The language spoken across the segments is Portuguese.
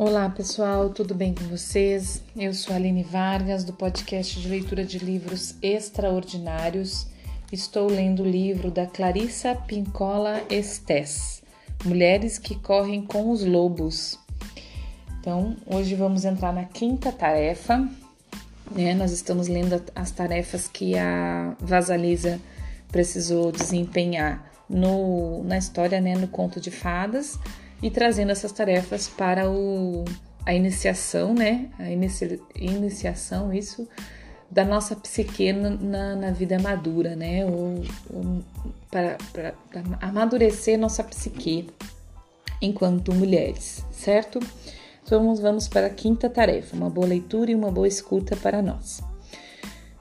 Olá pessoal, tudo bem com vocês? Eu sou Aline Vargas do podcast de leitura de livros extraordinários. Estou lendo o livro da Clarissa Pincola Estes, Mulheres que Correm com os Lobos. Então, hoje vamos entrar na quinta tarefa. Né? Nós estamos lendo as tarefas que a Vasalisa precisou desempenhar no, na história, né? no conto de fadas e trazendo essas tarefas para o, a iniciação, né? A inicia, iniciação, isso, da nossa psique na, na vida madura, né? Ou, ou para, para, para amadurecer nossa psique enquanto mulheres, certo? Então vamos, vamos para a quinta tarefa, uma boa leitura e uma boa escuta para nós.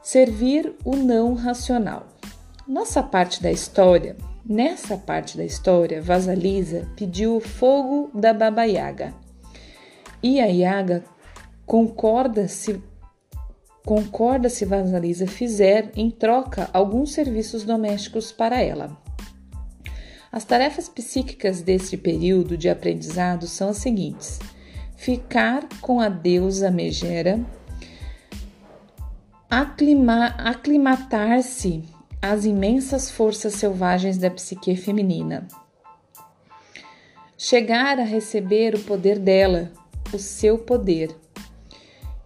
Servir o não racional. Nossa parte da história Nessa parte da história, Vasalisa pediu o fogo da Baba Yaga. E a Yaga concorda se concorda se Vasalisa fizer em troca alguns serviços domésticos para ela. As tarefas psíquicas deste período de aprendizado são as seguintes: ficar com a deusa Megera, aclimatar-se as imensas forças selvagens da psique feminina. Chegar a receber o poder dela, o seu poder,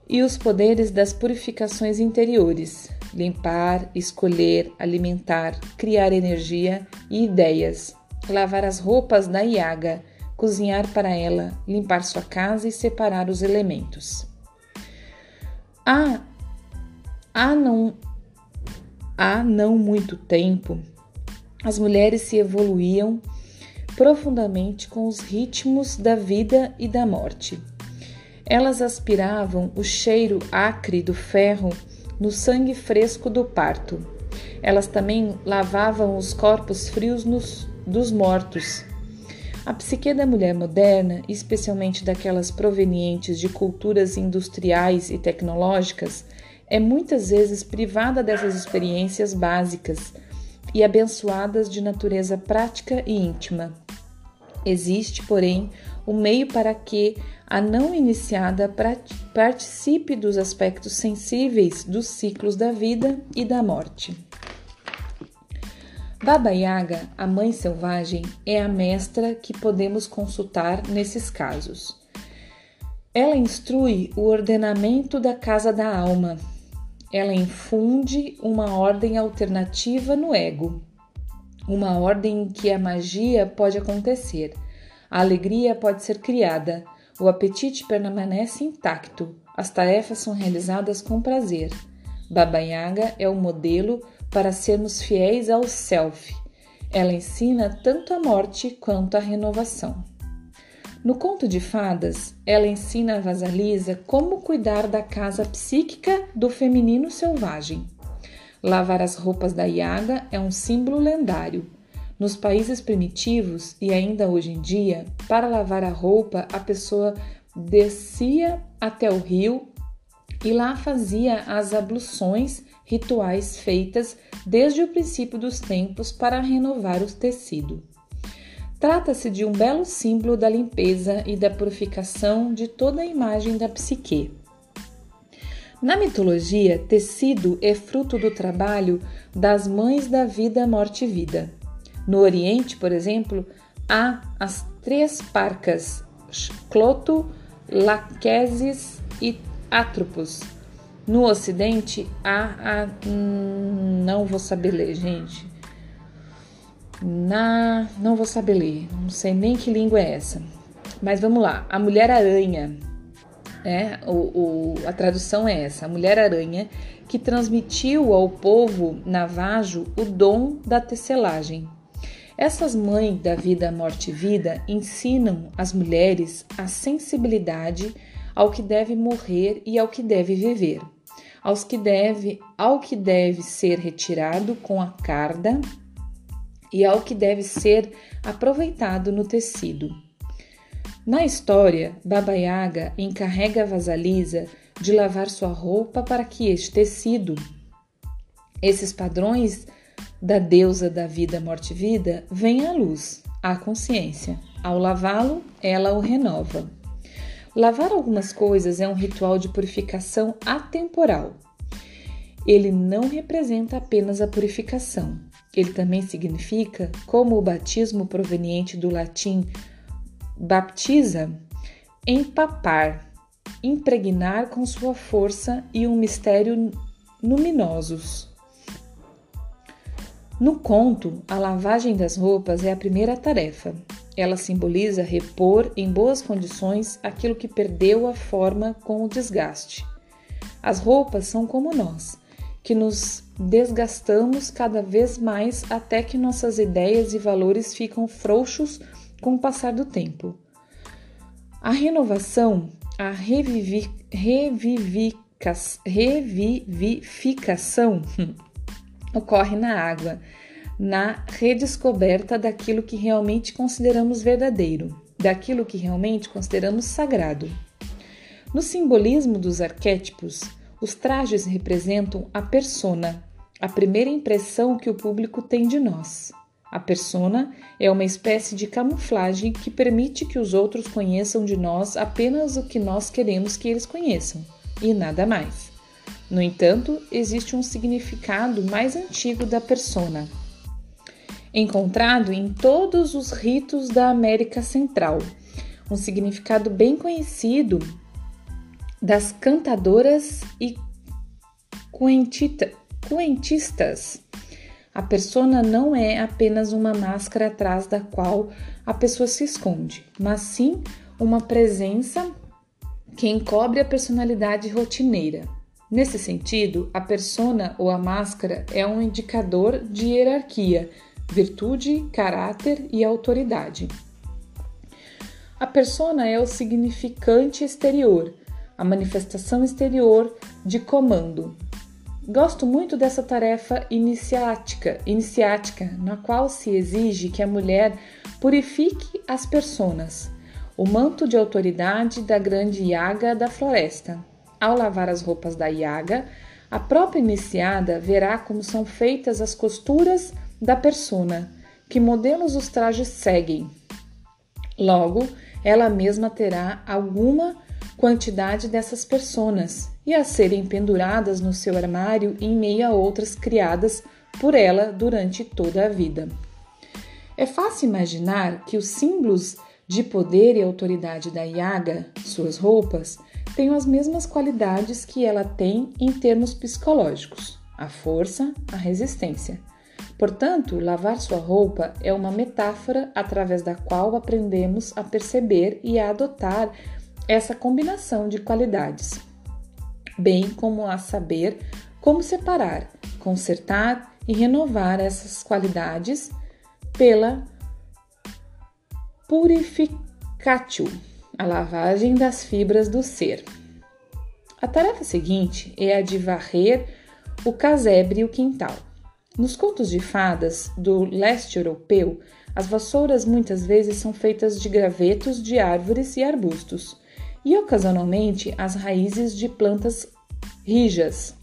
e os poderes das purificações interiores, limpar, escolher, alimentar, criar energia e ideias, lavar as roupas da Iaga, cozinhar para ela, limpar sua casa e separar os elementos. Há, há não há não muito tempo, as mulheres se evoluíam profundamente com os ritmos da vida e da morte. Elas aspiravam o cheiro acre do ferro no sangue fresco do parto. Elas também lavavam os corpos frios nos, dos mortos. A psique da mulher moderna, especialmente daquelas provenientes de culturas industriais e tecnológicas, é muitas vezes privada dessas experiências básicas e abençoadas de natureza prática e íntima. Existe, porém, um meio para que a não iniciada participe dos aspectos sensíveis dos ciclos da vida e da morte. Baba Yaga, a mãe selvagem, é a mestra que podemos consultar nesses casos. Ela instrui o ordenamento da casa da alma, ela infunde uma ordem alternativa no ego, uma ordem em que a magia pode acontecer, a alegria pode ser criada, o apetite permanece intacto, as tarefas são realizadas com prazer. Baba Yaga é o modelo para sermos fiéis ao self. Ela ensina tanto a morte quanto a renovação. No conto de fadas, ela ensina a Vasalisa como cuidar da casa psíquica do feminino selvagem. Lavar as roupas da Yaga é um símbolo lendário. Nos países primitivos e ainda hoje em dia, para lavar a roupa, a pessoa descia até o rio e lá fazia as abluções rituais feitas desde o princípio dos tempos para renovar o tecido. Trata-se de um belo símbolo da limpeza e da purificação de toda a imagem da psique. Na mitologia, tecido é fruto do trabalho das mães da vida, morte e vida. No Oriente, por exemplo, há as três parcas, Cloto, Laquesis e Atropos. No Ocidente, há a. Hum, não vou saber ler, gente na. Não vou saber ler, não sei nem que língua é essa. Mas vamos lá. A Mulher-Aranha. É, o, o, a tradução é essa: a Mulher-Aranha que transmitiu ao povo navajo o dom da tecelagem. Essas mães da vida, morte e vida ensinam as mulheres a sensibilidade ao que deve morrer e ao que deve viver, aos que deve, ao que deve ser retirado com a carda e ao que deve ser aproveitado no tecido. Na história, Baba Yaga encarrega vasalisa de lavar sua roupa para que este tecido, esses padrões da deusa da vida, morte e vida, venha à luz, à consciência. Ao lavá-lo, ela o renova. Lavar algumas coisas é um ritual de purificação atemporal. Ele não representa apenas a purificação. Ele também significa, como o batismo proveniente do latim baptiza, empapar, impregnar com sua força e um mistério luminosos. No conto, a lavagem das roupas é a primeira tarefa. Ela simboliza repor em boas condições aquilo que perdeu a forma com o desgaste. As roupas são como nós, que nos desgastamos cada vez mais até que nossas ideias e valores ficam frouxos com o passar do tempo. A renovação, a revivi, revivificação ocorre na água, na redescoberta daquilo que realmente consideramos verdadeiro, daquilo que realmente consideramos sagrado. No simbolismo dos arquétipos, os trajes representam a persona, a primeira impressão que o público tem de nós. A persona é uma espécie de camuflagem que permite que os outros conheçam de nós apenas o que nós queremos que eles conheçam, e nada mais. No entanto, existe um significado mais antigo da persona, encontrado em todos os ritos da América Central, um significado bem conhecido das cantadoras e cuentistas a persona não é apenas uma máscara atrás da qual a pessoa se esconde, mas sim uma presença que encobre a personalidade rotineira. Nesse sentido, a persona ou a máscara é um indicador de hierarquia, virtude, caráter e autoridade. A persona é o significante exterior, a manifestação exterior de comando, Gosto muito dessa tarefa iniciática, iniciática, na qual se exige que a mulher purifique as personas, o manto de autoridade da grande Yaga da floresta. Ao lavar as roupas da Yaga, a própria iniciada verá como são feitas as costuras da persona, que modelos os trajes seguem. Logo, ela mesma terá alguma quantidade dessas personas e a serem penduradas no seu armário em meio a outras criadas por ela durante toda a vida. É fácil imaginar que os símbolos de poder e autoridade da Yaga, suas roupas, têm as mesmas qualidades que ela tem em termos psicológicos: a força, a resistência. Portanto, lavar sua roupa é uma metáfora através da qual aprendemos a perceber e a adotar essa combinação de qualidades, bem como a saber como separar, consertar e renovar essas qualidades pela purificatio, a lavagem das fibras do ser. A tarefa seguinte é a de varrer o casebre e o quintal. Nos contos de fadas do leste europeu, as vassouras muitas vezes são feitas de gravetos de árvores e arbustos e ocasionalmente as raízes de plantas rijas.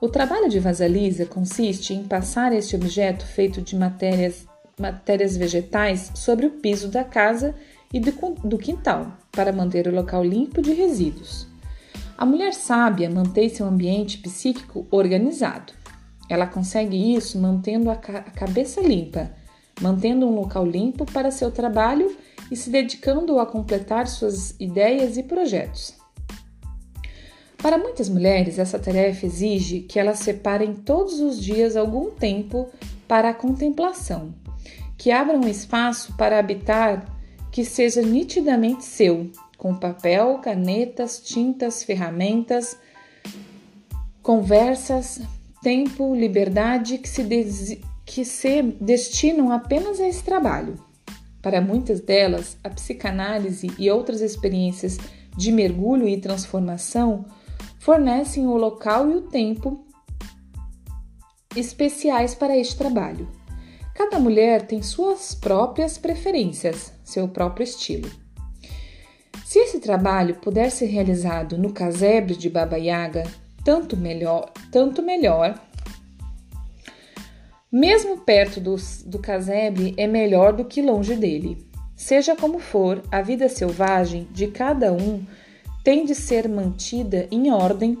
O trabalho de vasalisa consiste em passar este objeto feito de matérias, matérias vegetais sobre o piso da casa e do, do quintal, para manter o local limpo de resíduos. A mulher sábia mantém seu ambiente psíquico organizado. Ela consegue isso mantendo a, ca a cabeça limpa, mantendo um local limpo para seu trabalho e se dedicando a completar suas ideias e projetos. Para muitas mulheres, essa tarefa exige que elas separem todos os dias algum tempo para a contemplação, que abram um espaço para habitar que seja nitidamente seu, com papel, canetas, tintas, ferramentas, conversas, tempo, liberdade que se, que se destinam apenas a esse trabalho. Para muitas delas, a psicanálise e outras experiências de mergulho e transformação fornecem o local e o tempo especiais para este trabalho. Cada mulher tem suas próprias preferências, seu próprio estilo. Se esse trabalho puder ser realizado no casebre de Baba Yaga, tanto melhor, tanto melhor mesmo perto do, do casebre, é melhor do que longe dele. Seja como for, a vida selvagem de cada um tem de ser mantida em ordem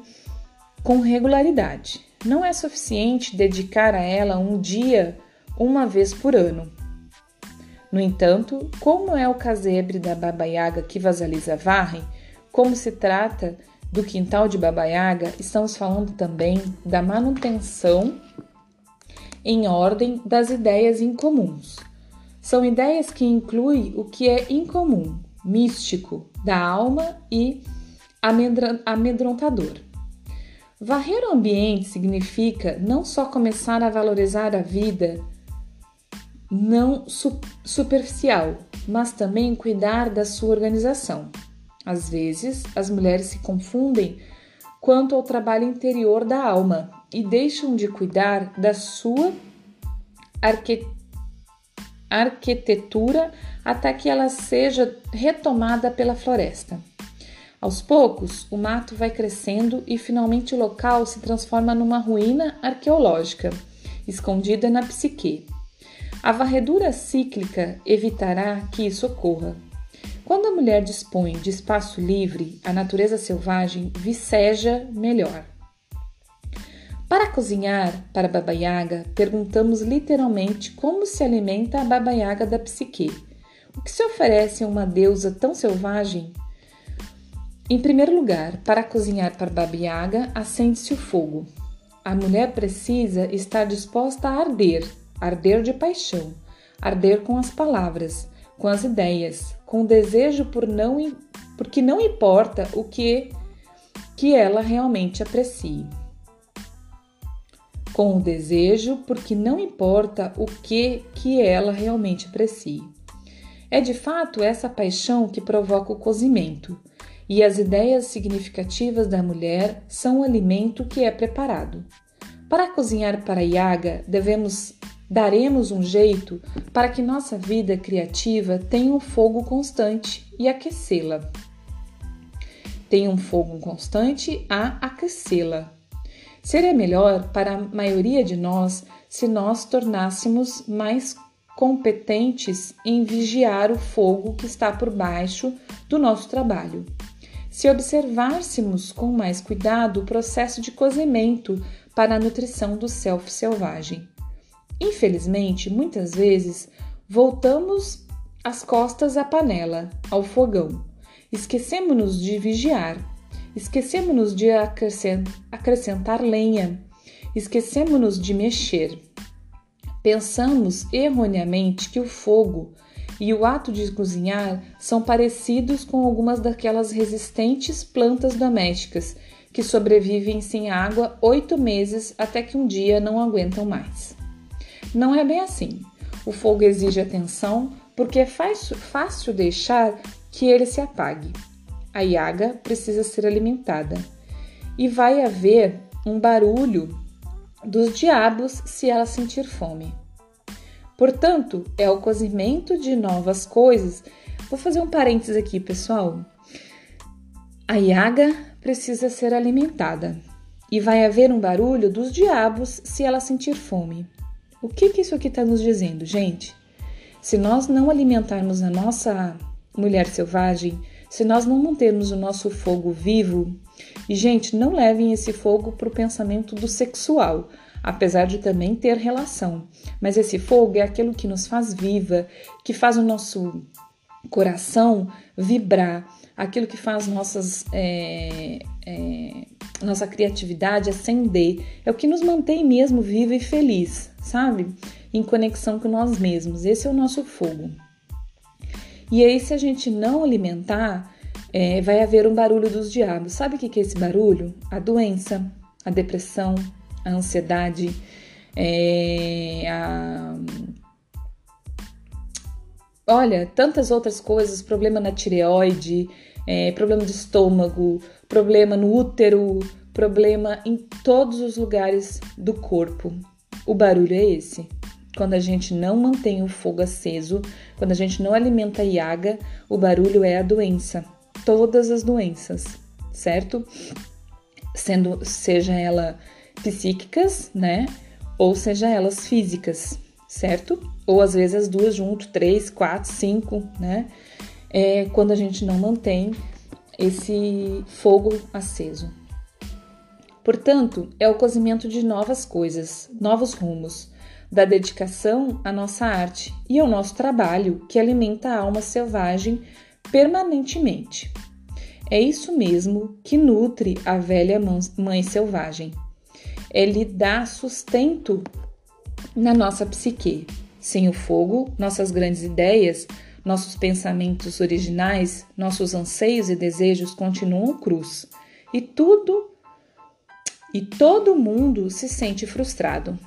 com regularidade. Não é suficiente dedicar a ela um dia uma vez por ano. No entanto, como é o casebre da Baba Yaga que Vasalisa varre, como se trata do quintal de Baba Yaga, estamos falando também da manutenção em ordem das ideias incomuns. São ideias que incluem o que é incomum, místico, da alma e amedrontador. Varrer o ambiente significa não só começar a valorizar a vida não su superficial, mas também cuidar da sua organização. Às vezes, as mulheres se confundem quanto ao trabalho interior da alma e deixam de cuidar da sua arque arquitetura até que ela seja retomada pela floresta. Aos poucos, o mato vai crescendo e finalmente o local se transforma numa ruína arqueológica, escondida na psique. A varredura cíclica evitará que isso ocorra. Quando a mulher dispõe de espaço livre, a natureza selvagem viceja melhor. Para cozinhar para Baba Yaga, perguntamos literalmente como se alimenta a Baba Yaga da psique. O que se oferece a uma deusa tão selvagem? Em primeiro lugar, para cozinhar para Baba Yaga, acende-se o fogo. A mulher precisa estar disposta a arder, arder de paixão, arder com as palavras, com as ideias, com desejo por não porque não importa o que que ela realmente aprecie. Com o desejo porque não importa o que que ela realmente aprecie. É de fato essa paixão que provoca o cozimento, e as ideias significativas da mulher são o alimento que é preparado. Para cozinhar para Yaga, devemos Daremos um jeito para que nossa vida criativa tenha um fogo constante e aquecê-la. Tenha um fogo constante a aquecê-la. Seria melhor para a maioria de nós se nós tornássemos mais competentes em vigiar o fogo que está por baixo do nosso trabalho. Se observássemos com mais cuidado o processo de cozimento para a nutrição do self selvagem. Infelizmente, muitas vezes voltamos as costas à panela, ao fogão. Esquecemos-nos de vigiar, esquecemos-nos de acrescentar lenha, esquecemos-nos de mexer. Pensamos erroneamente que o fogo e o ato de cozinhar são parecidos com algumas daquelas resistentes plantas domésticas que sobrevivem sem água oito meses até que um dia não aguentam mais. Não é bem assim. O fogo exige atenção porque é fácil deixar que ele se apague. A yaga precisa ser alimentada e vai haver um barulho dos diabos se ela sentir fome. Portanto, é o cozimento de novas coisas. Vou fazer um parênteses aqui, pessoal. A yaga precisa ser alimentada e vai haver um barulho dos diabos se ela sentir fome. O que, que isso aqui está nos dizendo, gente? Se nós não alimentarmos a nossa mulher selvagem, se nós não mantermos o nosso fogo vivo, e gente, não levem esse fogo para o pensamento do sexual, apesar de também ter relação. Mas esse fogo é aquilo que nos faz viva, que faz o nosso coração vibrar, aquilo que faz nossas, é, é, nossa criatividade acender, é o que nos mantém mesmo vivo e feliz sabe? Em conexão com nós mesmos. Esse é o nosso fogo. E aí, se a gente não alimentar, é, vai haver um barulho dos diabos. Sabe o que é esse barulho? A doença, a depressão, a ansiedade, é, a... Olha, tantas outras coisas, problema na tireoide, é, problema de estômago, problema no útero, problema em todos os lugares do corpo. O barulho é esse. Quando a gente não mantém o fogo aceso, quando a gente não alimenta a iaga, o barulho é a doença. Todas as doenças, certo? Sendo seja ela psíquicas, né? Ou seja elas físicas. certo? Ou às vezes as duas junto, três, quatro, cinco, né? É quando a gente não mantém esse fogo aceso. Portanto, é o cozimento de novas coisas, novos rumos, da dedicação à nossa arte e ao nosso trabalho que alimenta a alma selvagem permanentemente. É isso mesmo que nutre a velha mãe selvagem. Ele dá sustento na nossa psique. Sem o fogo, nossas grandes ideias, nossos pensamentos originais, nossos anseios e desejos continuam cruz. E tudo e todo mundo se sente frustrado.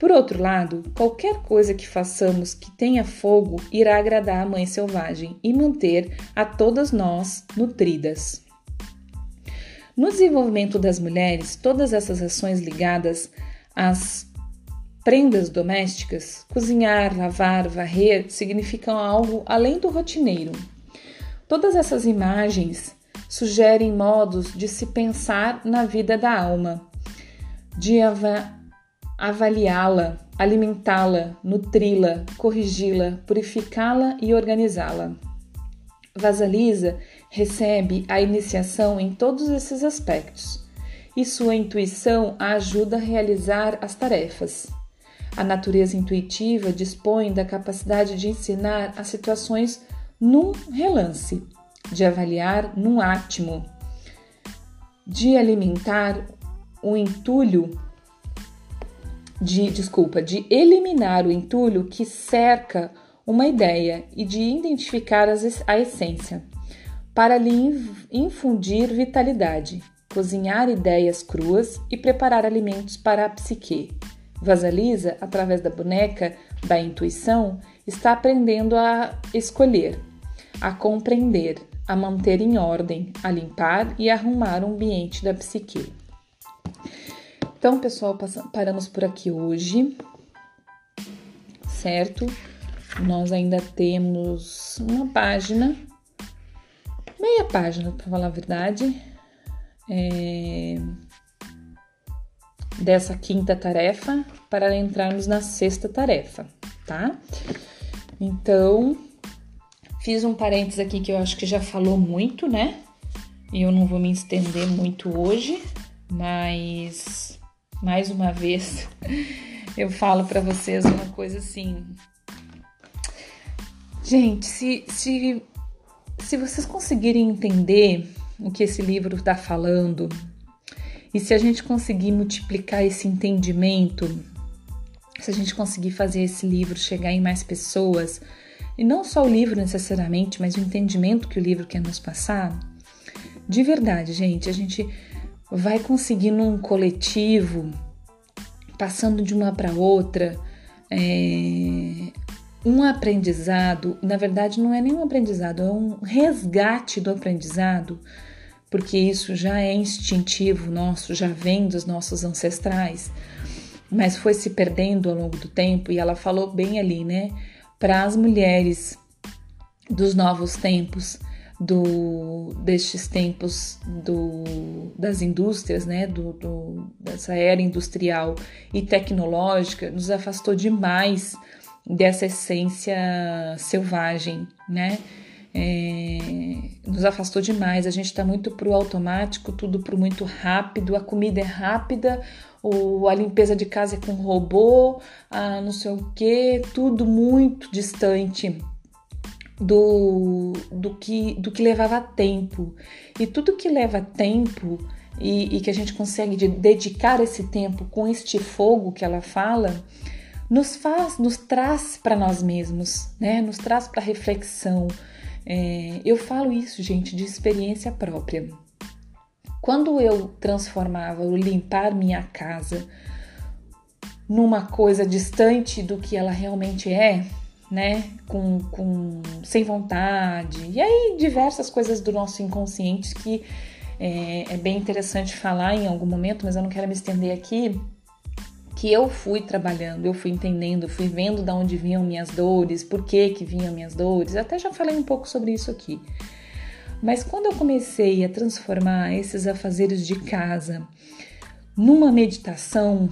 Por outro lado, qualquer coisa que façamos que tenha fogo irá agradar a mãe selvagem e manter a todas nós nutridas. No desenvolvimento das mulheres, todas essas ações ligadas às prendas domésticas, cozinhar, lavar, varrer, significam algo além do rotineiro. Todas essas imagens sugerem modos de se pensar na vida da alma, de avaliá-la, alimentá-la, nutri-la, corrigi-la, purificá-la e organizá-la. Vasalisa recebe a iniciação em todos esses aspectos e sua intuição a ajuda a realizar as tarefas. A natureza intuitiva dispõe da capacidade de ensinar as situações num relance, de avaliar num átimo, de alimentar o entulho de, desculpa, de eliminar o entulho que cerca uma ideia e de identificar a essência, para lhe infundir vitalidade, cozinhar ideias cruas e preparar alimentos para a psique. Vasalisa, através da boneca da intuição, está aprendendo a escolher, a compreender, a manter em ordem, a limpar e arrumar o ambiente da psique. Então, pessoal, paramos por aqui hoje, certo? Nós ainda temos uma página, meia página, para falar a verdade, é, dessa quinta tarefa para entrarmos na sexta tarefa, tá? Então, fiz um parênteses aqui que eu acho que já falou muito, né? E eu não vou me estender muito hoje, mas mais uma vez, eu falo para vocês uma coisa assim. Gente, se, se, se vocês conseguirem entender o que esse livro está falando, e se a gente conseguir multiplicar esse entendimento, se a gente conseguir fazer esse livro chegar em mais pessoas, e não só o livro necessariamente, mas o entendimento que o livro quer nos passar, de verdade, gente, a gente vai conseguir num coletivo, passando de uma para outra, é, um aprendizado, na verdade não é nem um aprendizado, é um resgate do aprendizado, porque isso já é instintivo nosso, já vem dos nossos ancestrais, mas foi se perdendo ao longo do tempo, e ela falou bem ali, né, para as mulheres dos novos tempos, do, destes tempos do, das indústrias, né, do, do, dessa era industrial e tecnológica, nos afastou demais dessa essência selvagem, né? É, nos afastou demais. A gente está muito pro automático, tudo pro muito rápido. A comida é rápida, o, a limpeza de casa é com robô, a não sei o que, tudo muito distante do, do, que, do que levava tempo. E tudo que leva tempo e, e que a gente consegue de dedicar esse tempo com este fogo que ela fala, nos faz, nos traz para nós mesmos, né? Nos traz para reflexão. É, eu falo isso, gente, de experiência própria. Quando eu transformava o limpar minha casa numa coisa distante do que ela realmente é, né? Com, com, sem vontade. E aí, diversas coisas do nosso inconsciente que é, é bem interessante falar em algum momento, mas eu não quero me estender aqui. Que eu fui trabalhando, eu fui entendendo, fui vendo de onde vinham minhas dores, por que, que vinham minhas dores. Até já falei um pouco sobre isso aqui. Mas quando eu comecei a transformar esses afazeres de casa numa meditação,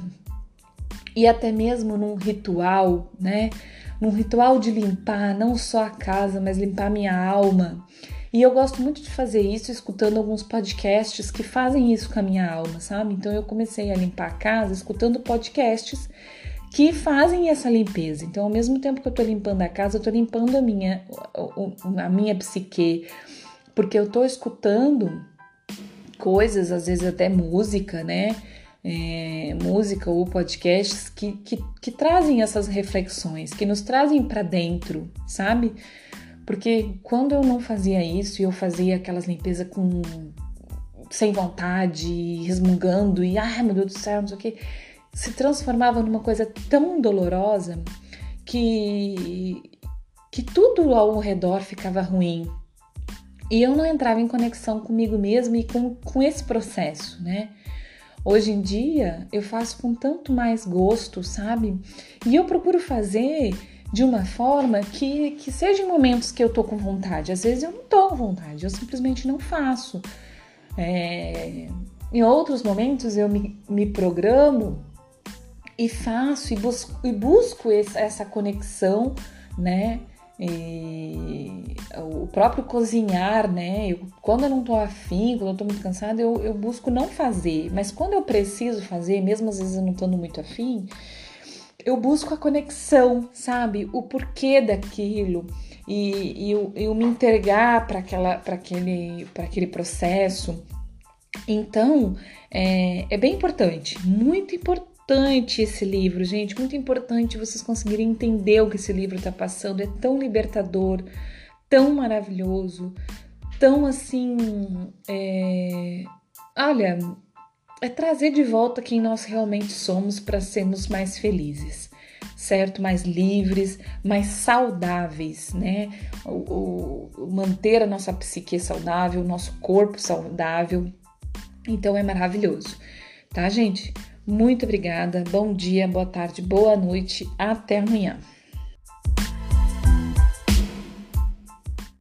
e até mesmo num ritual, né? Num ritual de limpar não só a casa, mas limpar minha alma. E eu gosto muito de fazer isso escutando alguns podcasts que fazem isso com a minha alma, sabe? Então eu comecei a limpar a casa escutando podcasts que fazem essa limpeza. Então, ao mesmo tempo que eu tô limpando a casa, eu tô limpando a minha, a minha psique, porque eu tô escutando coisas, às vezes até música, né? É, música ou podcasts que, que, que trazem essas reflexões, que nos trazem para dentro, sabe? Porque quando eu não fazia isso e eu fazia aquelas limpezas com sem vontade, resmungando e ai meu Deus do céu, não sei o que, se transformava numa coisa tão dolorosa que que tudo ao redor ficava ruim, e eu não entrava em conexão comigo mesma e com, com esse processo, né? Hoje em dia eu faço com tanto mais gosto, sabe? E eu procuro fazer de uma forma que, que seja em momentos que eu tô com vontade. Às vezes eu não tô com vontade, eu simplesmente não faço. É... Em outros momentos eu me, me programo e faço e busco, e busco essa conexão, né? E o próprio cozinhar, né? Eu, quando eu não tô afim, quando eu tô muito cansada, eu, eu busco não fazer. Mas quando eu preciso fazer, mesmo às vezes eu não tô muito afim, eu busco a conexão, sabe? O porquê daquilo. E, e eu, eu me entregar para aquele, aquele processo. Então, é, é bem importante, muito importante importante esse livro, gente, muito importante vocês conseguirem entender o que esse livro está passando. É tão libertador, tão maravilhoso, tão assim. É... Olha, é trazer de volta quem nós realmente somos para sermos mais felizes, certo? Mais livres, mais saudáveis, né? O, o, manter a nossa psique saudável, o nosso corpo saudável. Então é maravilhoso, tá, gente? Muito obrigada, bom dia, boa tarde, boa noite, até amanhã.